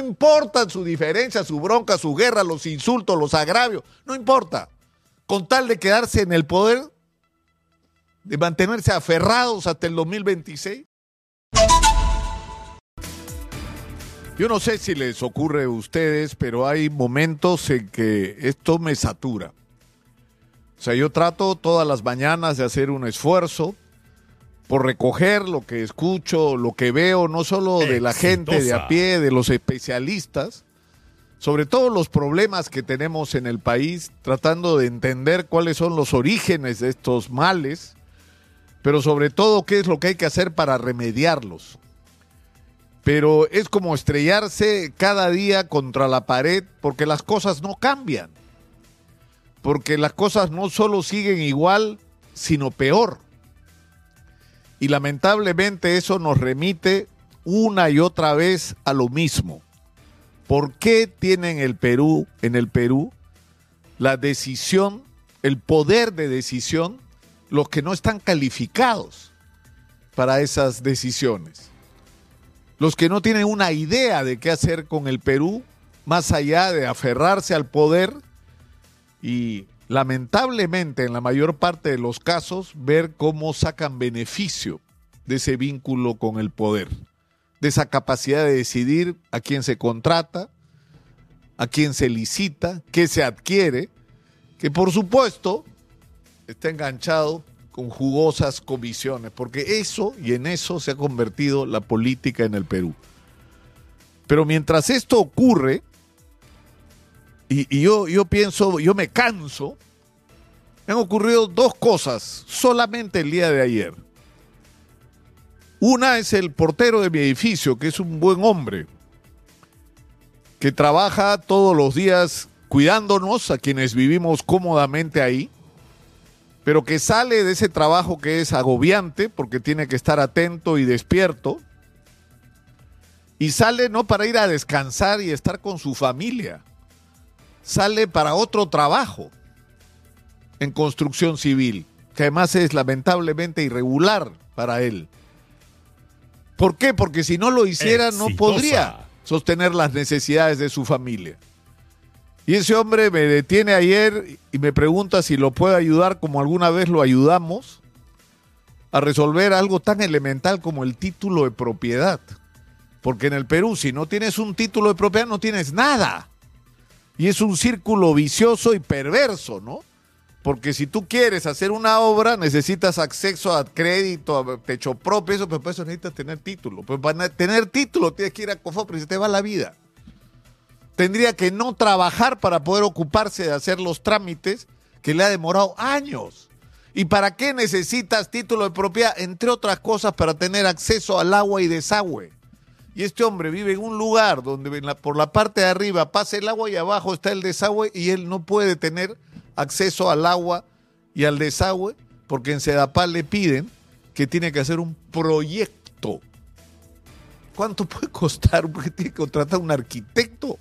importa su diferencia, su bronca, su guerra, los insultos, los agravios, no importa. Con tal de quedarse en el poder, de mantenerse aferrados hasta el 2026. Yo no sé si les ocurre a ustedes, pero hay momentos en que esto me satura. O sea, yo trato todas las mañanas de hacer un esfuerzo por recoger lo que escucho, lo que veo, no solo de la gente de a pie, de los especialistas, sobre todo los problemas que tenemos en el país, tratando de entender cuáles son los orígenes de estos males, pero sobre todo qué es lo que hay que hacer para remediarlos pero es como estrellarse cada día contra la pared porque las cosas no cambian, porque las cosas no solo siguen igual, sino peor. Y lamentablemente eso nos remite una y otra vez a lo mismo. ¿Por qué tienen el Perú, en el Perú, la decisión, el poder de decisión, los que no están calificados para esas decisiones? los que no tienen una idea de qué hacer con el Perú, más allá de aferrarse al poder y lamentablemente en la mayor parte de los casos ver cómo sacan beneficio de ese vínculo con el poder, de esa capacidad de decidir a quién se contrata, a quién se licita, qué se adquiere, que por supuesto está enganchado con jugosas comisiones, porque eso y en eso se ha convertido la política en el Perú. Pero mientras esto ocurre, y, yo, yo pienso, yo me canso, han ocurrido dos cosas solamente el día de ayer. Una es el portero de mi edificio, que es un buen hombre, que trabaja todos los días cuidándonos a quienes vivimos cómodamente ahí pero que sale de ese trabajo que es agobiante porque tiene que estar atento y despierto, y sale no para ir a descansar y estar con su familia, sale para otro trabajo en construcción civil, que además es lamentablemente irregular para él. ¿Por qué? Porque si no lo hiciera no podría sostener las necesidades de su familia. Y ese hombre me detiene ayer y me pregunta si lo puedo ayudar como alguna vez lo ayudamos a resolver algo tan elemental como el título de propiedad. Porque en el Perú, si no tienes un título de propiedad, no tienes nada. Y es un círculo vicioso y perverso, ¿no? Porque si tú quieres hacer una obra, necesitas acceso a crédito, a techo propio, eso, pero para eso necesitas tener título. Pues para tener título tienes que ir a Cofopri y se te va la vida tendría que no trabajar para poder ocuparse de hacer los trámites que le ha demorado años. ¿Y para qué necesitas título de propiedad? Entre otras cosas, para tener acceso al agua y desagüe. Y este hombre vive en un lugar donde por la parte de arriba pasa el agua y abajo está el desagüe y él no puede tener acceso al agua y al desagüe porque en Sedapal le piden que tiene que hacer un proyecto. ¿Cuánto puede costar? Porque tiene que contratar un arquitecto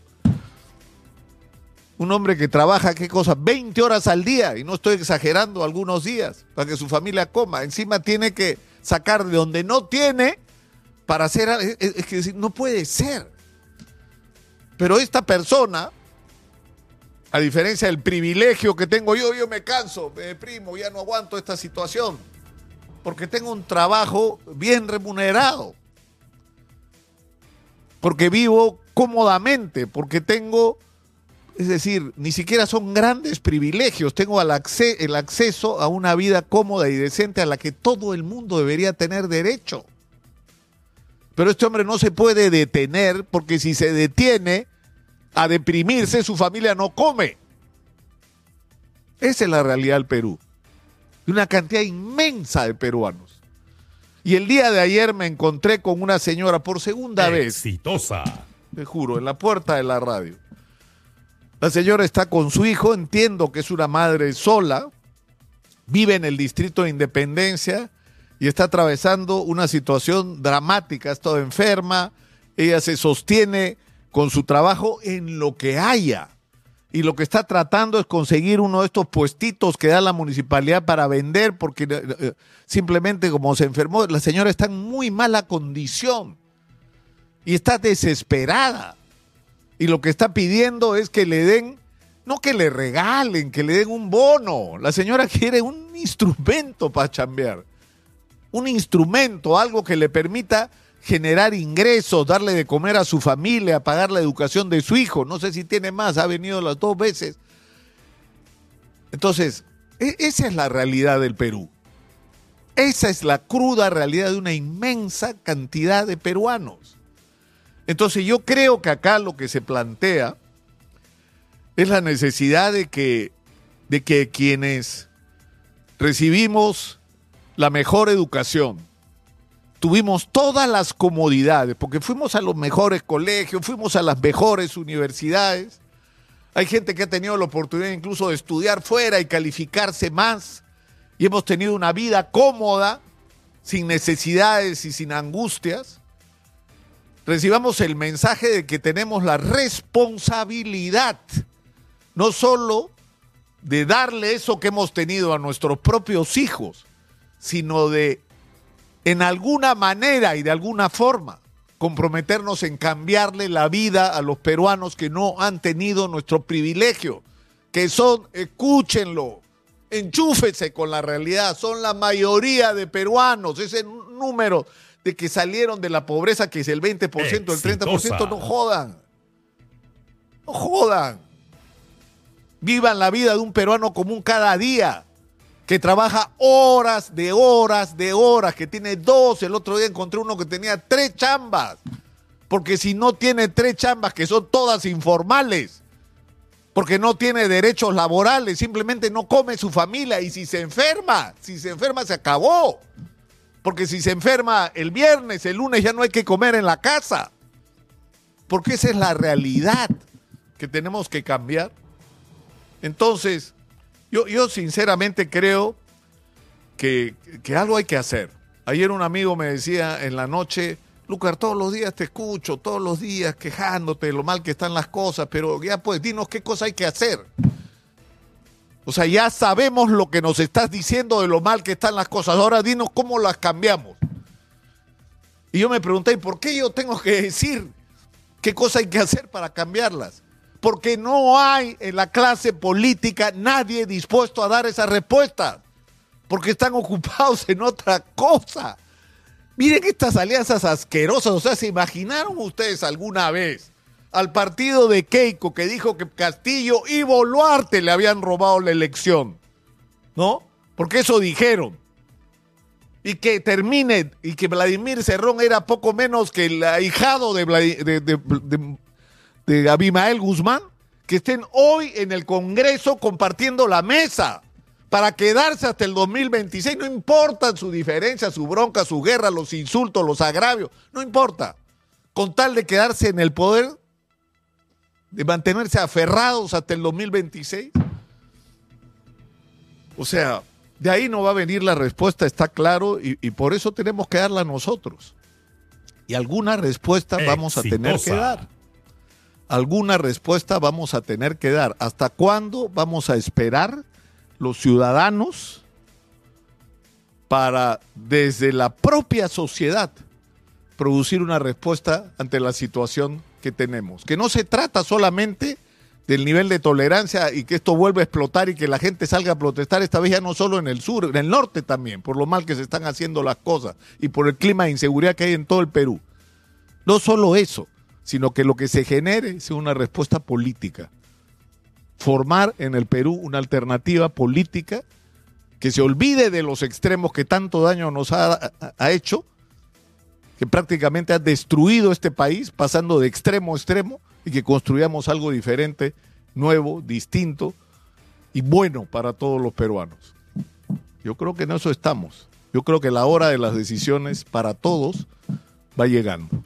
un hombre que trabaja, ¿qué cosa? 20 horas al día, y no estoy exagerando algunos días, para que su familia coma. Encima tiene que sacar de donde no tiene para hacer... Es, que no puede ser. Pero esta persona, a diferencia del privilegio que tengo yo, yo me canso, me deprimo, ya no aguanto esta situación, porque tengo un trabajo bien remunerado, porque vivo cómodamente, porque tengo es decir, ni siquiera son grandes privilegios. Tengo el, acceso a una vida cómoda y decente a la que todo el mundo debería tener derecho. Pero este hombre no se puede detener porque si se detiene a deprimirse, su familia no come. Esa es la realidad del Perú. Una cantidad inmensa de peruanos. Y el día de ayer me encontré con una señora por segunda vez. Exitosa. Te juro, en la puerta de la radio. La señora está con su hijo, entiendo que es una madre sola, vive en el distrito de Independencia y está atravesando una situación dramática, ha estado enferma, ella se sostiene con su trabajo en lo que haya. Y lo que está tratando es conseguir uno de estos puestitos que da la municipalidad para vender, porque eh, eh, simplemente como se enfermó, la señora está en muy mala condición y está desesperada. y lo que está pidiendo es que le den, no que le regalen, que le den un bono. La señora quiere un instrumento para chambear. Un instrumento, algo que le permita generar ingresos, darle de comer a su familia, pagar la educación de su hijo. No sé si tiene más, ha venido las dos veces. Entonces, e, esa es la realidad del Perú. Esa es la cruda realidad de una inmensa cantidad de peruanos. Entonces yo creo que acá lo que se plantea es la necesidad de que, de que quienes recibimos la mejor educación, tuvimos todas las comodidades, porque fuimos a los mejores colegios, fuimos a las mejores universidades. Hay gente que ha tenido la oportunidad incluso de estudiar fuera y calificarse más, y hemos tenido una vida cómoda, sin necesidades y sin angustias. Recibamos el mensaje de que tenemos la responsabilidad, no solo de darle eso que hemos tenido a nuestros propios hijos, sino de, en alguna manera y de alguna forma, comprometernos en cambiarle la vida a los peruanos que no han tenido nuestro privilegio, que son, escúchenlo, enchúfese con la realidad, son la mayoría de peruanos, ese número de que salieron de la pobreza, que es el 20%, el 30%, no jodan. No jodan. Vivan la vida de un peruano común cada día, que trabaja horas de horas de horas, que tiene dos. El otro día encontré uno que tenía tres chambas. Porque si no tiene tres chambas, que son todas informales, porque no tiene derechos laborales, simplemente no come su familia y si se enferma, si se enferma se acabó. Porque si se enferma el viernes, el lunes ya no hay que comer en la casa. Porque esa es la realidad que tenemos que cambiar. Entonces, yo, yo sinceramente creo que, que, algo hay que hacer. Ayer un amigo me decía en la noche, Lucar, todos los días te escucho, todos los días quejándote de lo mal que están las cosas, pero ya pues dinos qué cosa hay que hacer. O sea, ya sabemos lo que nos estás diciendo de lo mal que están las cosas. Ahora dinos cómo las cambiamos. Y yo me pregunté, ¿por qué yo tengo que decir qué cosa hay que hacer para cambiarlas? Porque no hay en la clase política nadie dispuesto a dar esa respuesta. Porque están ocupados en otra cosa. Miren estas alianzas asquerosas. O sea, ¿se imaginaron ustedes alguna vez al partido de Keiko que dijo que Castillo y Boluarte le habían robado la elección. ¿No? Porque eso dijeron. Y que termine, y que Vladimir Cerrón era poco menos que el ahijado de, de, de Abimael Guzmán, que estén hoy en el Congreso compartiendo la mesa para quedarse hasta el 2026. No importa su diferencia, su bronca, su guerra, los insultos, los agravios, no importa. Con tal de quedarse en el poder, de mantenerse aferrados hasta el 2026? O sea, de ahí no va a venir la respuesta, está claro, y, por eso tenemos que darla nosotros. Y alguna respuesta vamos a tener que dar. Alguna respuesta vamos a tener que dar. ¿Hasta cuándo vamos a esperar los ciudadanos para, desde la propia sociedad, producir una respuesta ante la situación que tenemos. Que no se trata solamente del nivel de tolerancia y que esto vuelva a explotar y que la gente salga a protestar esta vez ya no solo en el sur, en el norte también, por lo mal que se están haciendo las cosas y por el clima de inseguridad que hay en todo el Perú. No solo eso, sino que lo que se genere sea una respuesta política. Formar en el Perú una alternativa política que se olvide de los extremos que tanto daño nos ha, ha hecho que prácticamente ha destruido este país, pasando de extremo a extremo, y que construyamos algo diferente, nuevo, distinto y bueno para todos los peruanos. Yo creo que en eso estamos. Yo creo que la hora de las decisiones para todos va llegando.